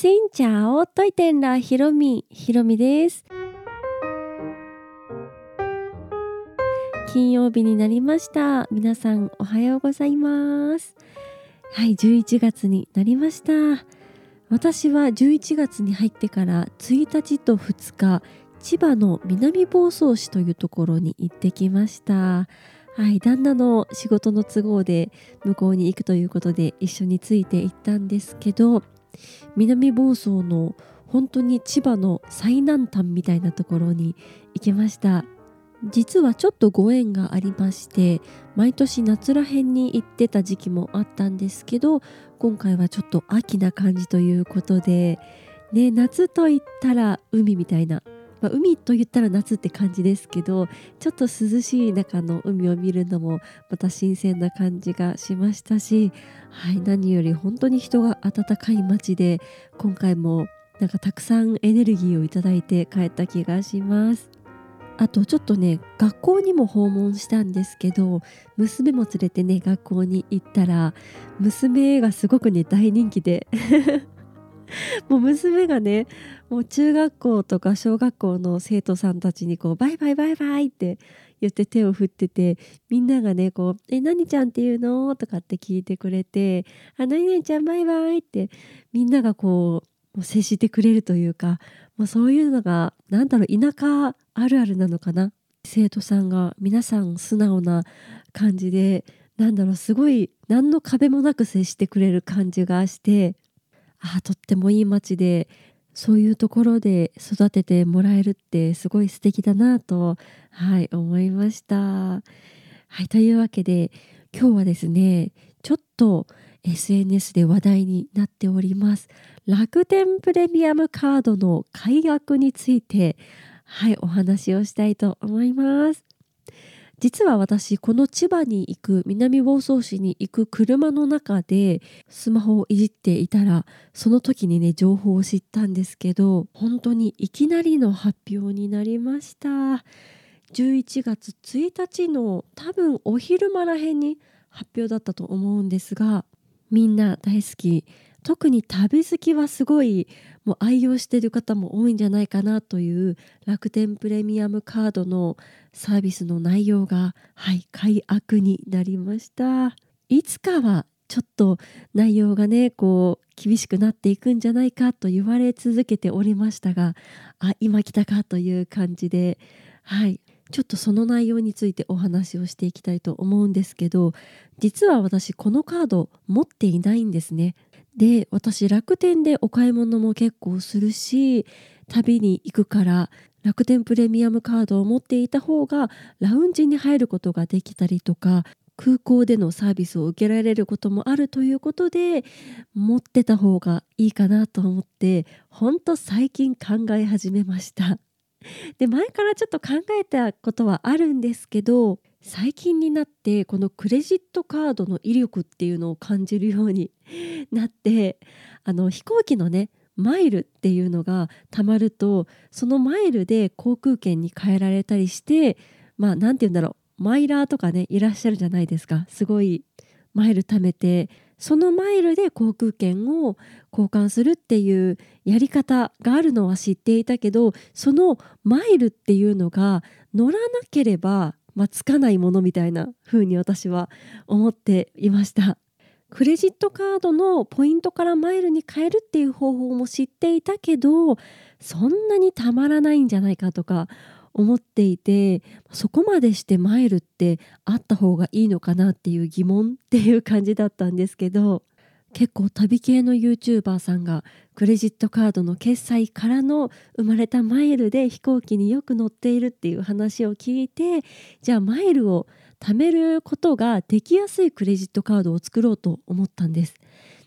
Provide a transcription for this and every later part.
シンチャオトイテンラヒロミヒロミです。金曜日になりました。皆さんおはようございます。はい11月になりました。私は11月に入ってから1日と2日千葉の南房総市というところに行ってきました。はい旦那の仕事の都合で向こうに行くということで一緒について行ったんですけど南房総の本当に千葉の最南端みたいなところに行きました。実はちょっとご縁がありまして毎年夏らへんに行ってた時期もあったんですけど今回はちょっと秋な感じということで、ね、夏といったら海みたいな、まあ、海と言ったら夏って感じですけどちょっと涼しい中の海を見るのもまた新鮮な感じがしましたし、はい、何より本当に人が温かい街で今回もなんかたくさんエネルギーをいただいて帰った気がします。あとちょっとね学校にも訪問したんですけど娘も連れてね学校に行ったら娘がすごくね大人気で もう娘がねもう中学校とか小学校の生徒さんたちにこうバイバイバイバイって言って手を振っててみんながねこう「え何ちゃんっていうの?」とかって聞いてくれて「あ何々ちゃんバイバイ」ってみんながこう接してくれるというかもうそういうのが何だろう田舎あるあるなのかな？生徒さんが皆さん素直な感じでなんだろうすごい何の壁もなく接してくれる感じがしてあとってもいい街でそういうところで育ててもらえるってすごい素敵だなとはい思いました。はいというわけで今日はですねちょっと SNS で話題になっております楽天プレミアムカードの解約についてはいお話をしたいと思います実は私この千葉に行く南房総市に行く車の中でスマホをいじっていたらその時にね情報を知ったんですけど本当にいきなりの発表になりました。11月1日の多分お昼間らへんに発表だったと思うんですがみんな大好き特に旅好きはすごいもう愛用している方も多いんじゃないかなという楽天プレミアムカードのサービスの内容がはい解約になりましたいつかはちょっと内容がねこう厳しくなっていくんじゃないかと言われ続けておりましたがあ今来たかという感じではいちょっとその内容についてお話をしていきたいと思うんですけど実は私このカード持っていないんですね。で私楽天でお買い物も結構するし旅に行くから楽天プレミアムカードを持っていた方がラウンジに入ることができたりとか空港でのサービスを受けられることもあるということで持ってた方がいいかなと思ってほんと最近考え始めました。で前からちょっと考えたことはあるんですけど最近になってこのクレジットカードの威力っていうのを感じるように なってあの飛行機のねマイルっていうのがたまるとそのマイルで航空券に変えられたりしてまあ何て言うんだろうマイラーとかねいらっしゃるじゃないですか。すごいマイル貯めてそのマイルで航空券を交換するっていうやり方があるのは知っていたけどそのマイルっていうのが乗らなければ、まあ、つかないものみたいな風に私は思っていました。クレジットカードのポイントからマイルに変えるっていう方法も知っていたけどそんなにたまらないんじゃないかとか思っていてそこまでしてマイルってあった方がいいのかなっていう疑問っていう感じだったんですけど結構旅系の YouTuber さんがクレジットカードの決済からの生まれたマイルで飛行機によく乗っているっていう話を聞いてじゃあマイルを貯めることができやすいクレジットカードを作ろうと思ったんです。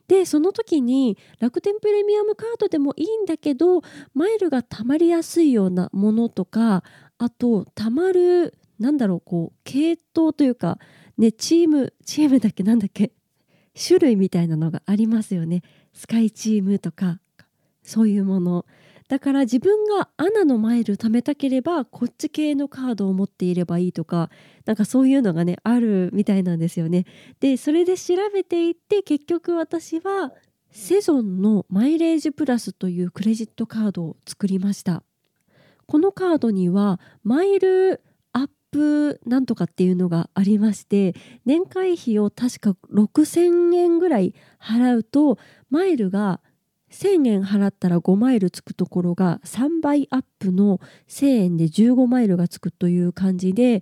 でその時に楽天プレミアムカードでもいいんだけどマイルが貯まりやすいようなものとかあと貯まるなんだろうこう系統というかねチームチームだっけなんだっけ種類みたいなのがありますよね。スカイチームとかそういうもの。だから自分がアナのマイル貯めたければこっち系のカードを持っていればいいとかなんかそういうのがねあるみたいなんですよね。でそれで調べていって結局私はセゾンのマイレージプラスというクレジットカードを作りました。このカードにはマイルプなんとかっていうのがありまして年会費を確か6000円ぐらい払うとマイルが1000円払ったら5マイルつくところが3倍アップの1000円で15マイルがつくという感じで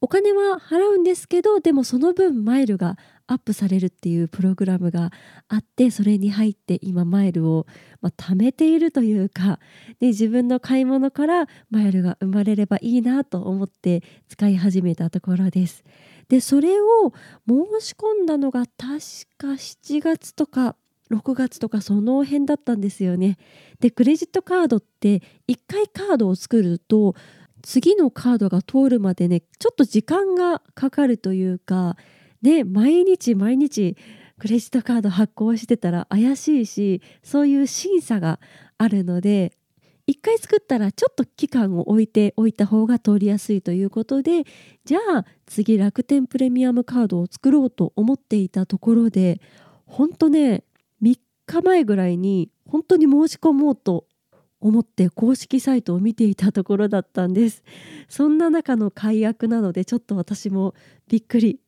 お金は払うんですけどでもその分マイルがアップされるっていうプログラムがあってそれに入って今マイルを、まあ、貯めているというかで自分の買い物からマイルが生まれればいいなと思って使い始めたところです。でそれを申し込んだのが確か7月とか6月とかその辺だったんですよね。でクレジットカードって1回カードを作ると次のカードが通るまでねちょっと時間がかかるというかね毎日毎日クレジットカード発行してたら怪しいしそういう審査があるので1回作ったらちょっと期間を置いておいた方が通りやすいということでじゃあ次楽天プレミアムカードを作ろうと思っていたところでほんとね3日前ぐらいに本当に申し込もうと思って公式サイトを見ていたところだったんです。そんな中の解約なのでちょっと私もびっくり。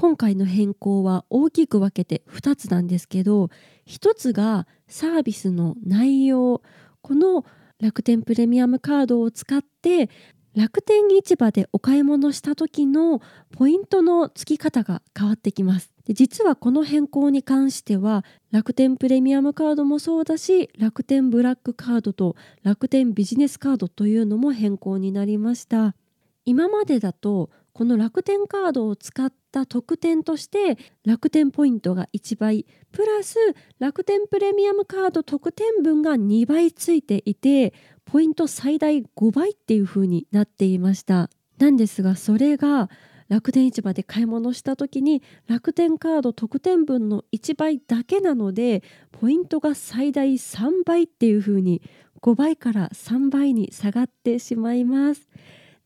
今回の変更は大きく分けて2つなんですけど1つがサービスの内容この楽天プレミアムカードを使って楽天市場でお買い物した時のポイントの付き方が変わってきます。で実はこの変更に関しては楽天プレミアムカードもそうだし楽天ブラックカードと楽天ビジネスカードというのも変更になりました。今までだとこの楽天カードを使った特典として楽天ポイントが1倍プラス楽天プレミアムカード特典分が2倍ついていてポイント最大5倍っていう風になっていましたなんですがそれが楽天市場で買い物した時に楽天カード特典分の1倍だけなのでポイントが最大3倍っていう風に5倍から3倍に下がってしまいます。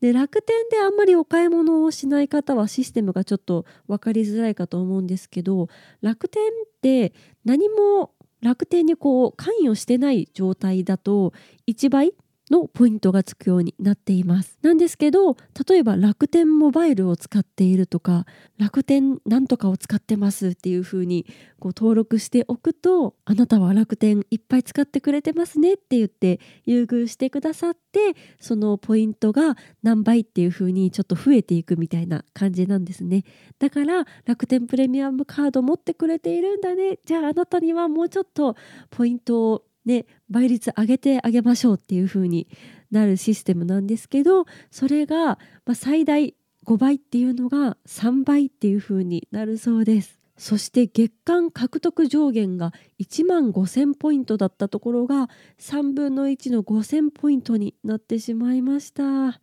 で楽天であんまりお買い物をしない方はシステムがちょっと分かりづらいかと思うんですけど楽天って何も楽天にこう関与してない状態だと1倍のポイントがつくようになっています。なんですけど例えば楽天モバイルを使っているとか楽天なんとかを使ってますっていう風にこう登録しておくとあなたは楽天いっぱい使ってくれてますねって言って優遇してくださってそのポイントが何倍っていう風にちょっと増えていくみたいな感じなんですね。だから楽天プレミアムカード持ってくれているんだね。じゃああなたにはもうちょっとポイントをで、倍率上げてあげましょうっていう風になるシステムなんですけどそれが、最大5倍っていうのが3倍っていう風になるそうです。そして月間獲得上限が1万5000ポイントだったところが3分の1の5000ポイントになってしまいました。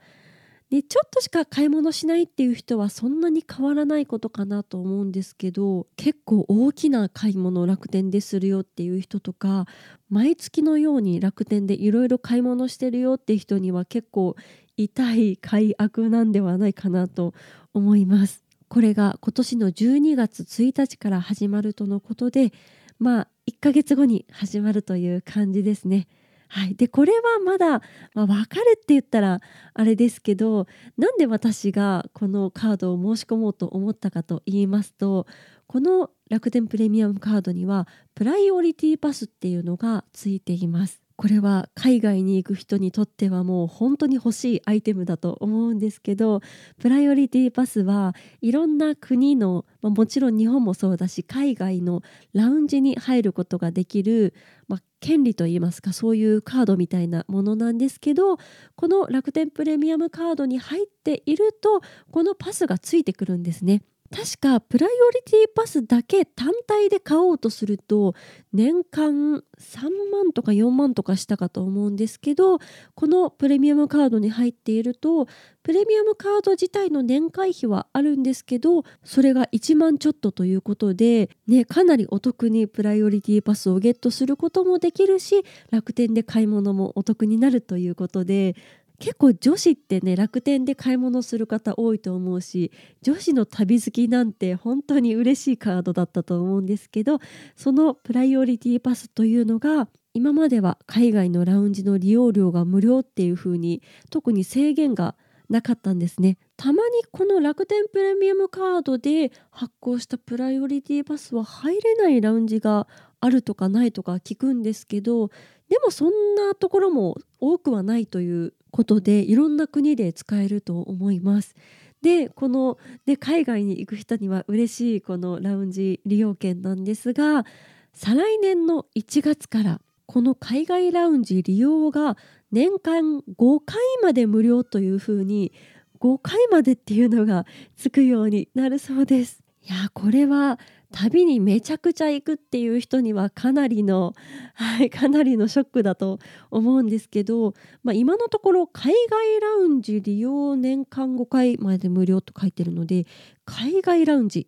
でちょっとしか買い物しないっていう人はそんなに変わらないことかなと思うんですけど結構大きな買い物を楽天でするよっていう人とか毎月のように楽天でいろいろ買い物してるよっていう人には結構痛い解約なんではないかなと思います。これが今年の12月1日から始まるとのことでまあ1ヶ月後に始まるという感じですね。はい、でこれはまだ、まあ、分かるって言ったらあれですけどなんで私がこのカードを申し込もうと思ったかと言いますとこの楽天プレミアムカードにはプライオリティパスっていうのがついています。これは海外に行く人にとってはもう本当に欲しいアイテムだと思うんですけどプライオリティパスはいろんな国の、ま、もちろん日本もそうだし海外のラウンジに入ることができる、まあ、権利といいますかそういうカードみたいなものなんですけどこの楽天プレミアムカードに入っているとこのパスがついてくるんですね。確かプライオリティパスだけ単体で買おうとすると年間3万とか4万とかしたかと思うんですけどこのプレミアムカードに入っているとプレミアムカード自体の年会費はあるんですけどそれが1万ちょっとということで、ね、かなりお得にプライオリティパスをゲットすることもできるし楽天で買い物もお得になるということで結構女子ってね楽天で買い物する方多いと思うし女子の旅好きなんて本当に嬉しいカードだったと思うんですけどそのプライオリティパスというのが今までは海外のラウンジの利用料が無料っていう風に特に制限がなかったんですね。たまにこの楽天プレミアムカードで発行したプライオリティパスは入れないラウンジがあるとかないとか聞くんですけどでもそんなところも多くはないということでいろんな国で使えると思います。でこの、ね、海外に行く人には嬉しいこのラウンジ利用券なんですが再来年の1月からこの海外ラウンジ利用が年間5回まで無料というふうに5回までっていうのがつくようになるそうです。いやこれは旅にめちゃくちゃ行くっていう人にはかなりの、はい、かなりのショックだと思うんですけど、まあ、今のところ海外ラウンジ利用年間5回まで無料と書いてるので海外ラウンジ。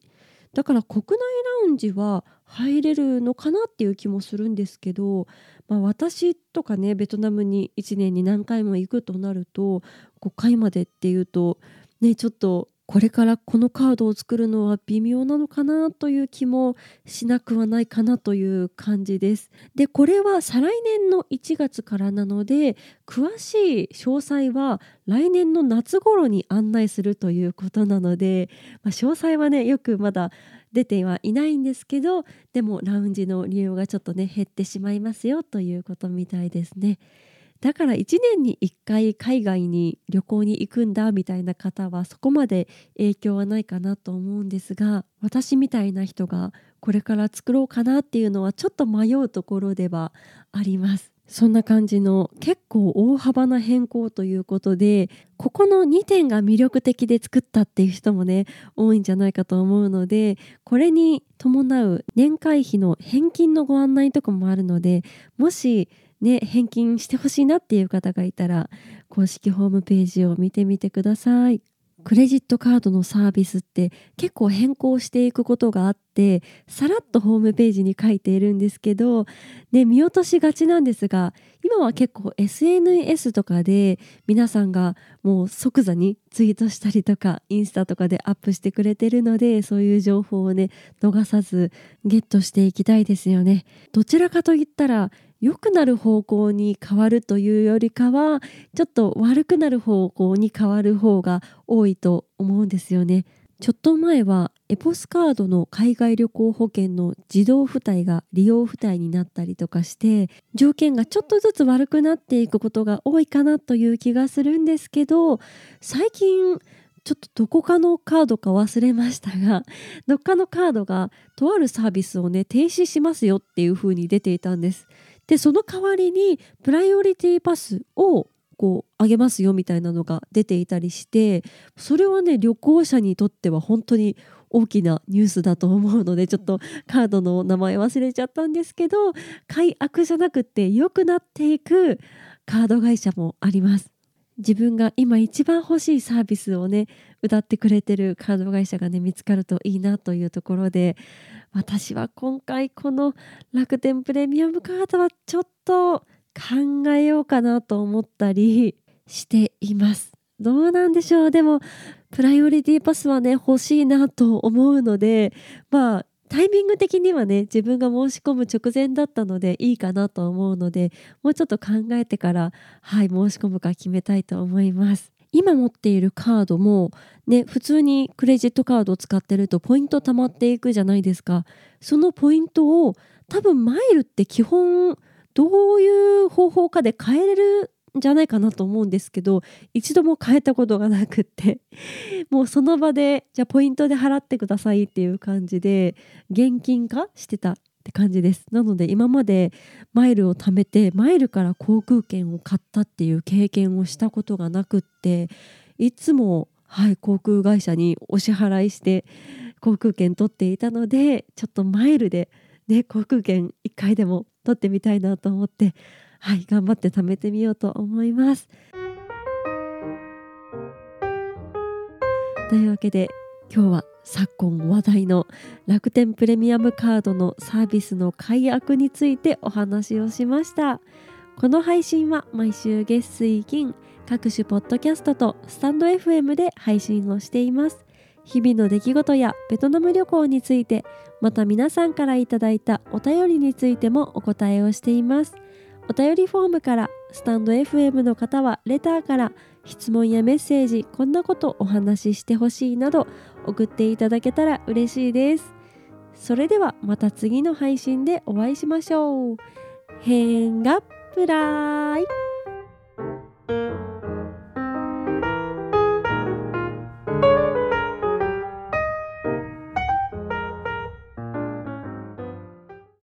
だから国内ラウンジは入れるのかなっていう気もするんですけど、まあ、私とかねベトナムに1年に何回も行くとなると5回までっていうとねちょっとこれからこのカードを作るのは微妙なのかなという気もしなくはないかなという感じです。でこれは再来年の1月からなので詳しい詳細は来年の夏頃に案内するということなので、まあ、詳細はねよくまだ出てはいないんですけどでもラウンジの利用がちょっとね減ってしまいますよということみたいですね。だから1年に1回海外に旅行に行くんだみたいな方はそこまで影響はないかなと思うんですが私みたいな人がこれから作ろうかなっていうのはちょっと迷うところではあります。そんな感じの結構大幅な変更ということでここの2点が魅力的で作ったっていう人もね多いんじゃないかと思うのでこれに伴う年会費の返金のご案内とかもあるのでもしね、返金してほしいなっていう方がいたら公式ホームページを見てみてください。クレジットカードのサービスって結構変更していくことがあってさらっとホームページに書いているんですけど、ね、見落としがちなんですが今は結構 SNS とかで皆さんがもう即座にツイートしたりとかインスタとかでアップしてくれてるのでそういう情報をね逃さずゲットしていきたいですよね。どちらかといったら良くなる方向に変わるというよりかはちょっと悪くなる方向に変わる方が多いと思うんですよね。ちょっと前はエポスカードの海外旅行保険の自動付帯が利用付帯になったりとかして条件がちょっとずつ悪くなっていくことが多いかなという気がするんですけど最近ちょっとどこかのカードか忘れましたがどっかのカードがとあるサービスをね停止しますよっていう風に出ていたんです。でその代わりにプライオリティパスをこうあげますよみたいなのが出ていたりしてそれはね旅行者にとっては本当に大きなニュースだと思うのでちょっとカードの名前忘れちゃったんですけど改悪じゃなくて良くなっていくカード会社もあります。自分が今一番欲しいサービスをね歌ってくれてるカード会社がね見つかるといいなというところで私は今回この楽天プレミアムカードはちょっと考えようかなと思ったり しています。どうなんでしょう。でもプライオリティパスはね欲しいなと思うのでまあタイミング的にはね自分が申し込む直前だったのでいいかなと思うのでもうちょっと考えてからはい申し込むか決めたいと思います。今持っているカードもね普通にクレジットカードを使ってるとポイント貯まっていくじゃないですか。そのポイントを多分マイルって基本どういう方法かで変えれるじゃないかなと思うんですけど一度も変えたことがなくって もうその場でじゃあポイントで払ってくださいっていう感じで現金化してたって感じです。なので今までマイルを貯めてマイルから航空券を買ったっていう経験をしたことがなくっていつもはい航空会社にお支払いして航空券取っていたのでちょっとマイルでね航空券1回でも取ってみたいなと思ってはい頑張って貯めてみようと思います。というわけで今日は昨今話題の楽天プレミアムカードのサービスの解約についてお話をしました。この配信は毎週月水金各種ポッドキャストとスタンド FM で配信をしています。日々の出来事やベトナム旅行についてまた皆さんからいただいたお便りについてもお答えをしています。お便りフォームからスタンド FM の方はレターから質問やメッセージこんなことお話ししてほしいなど送っていただけたら嬉しいですそれではまた次の配信でお会いしましょう。変がプライ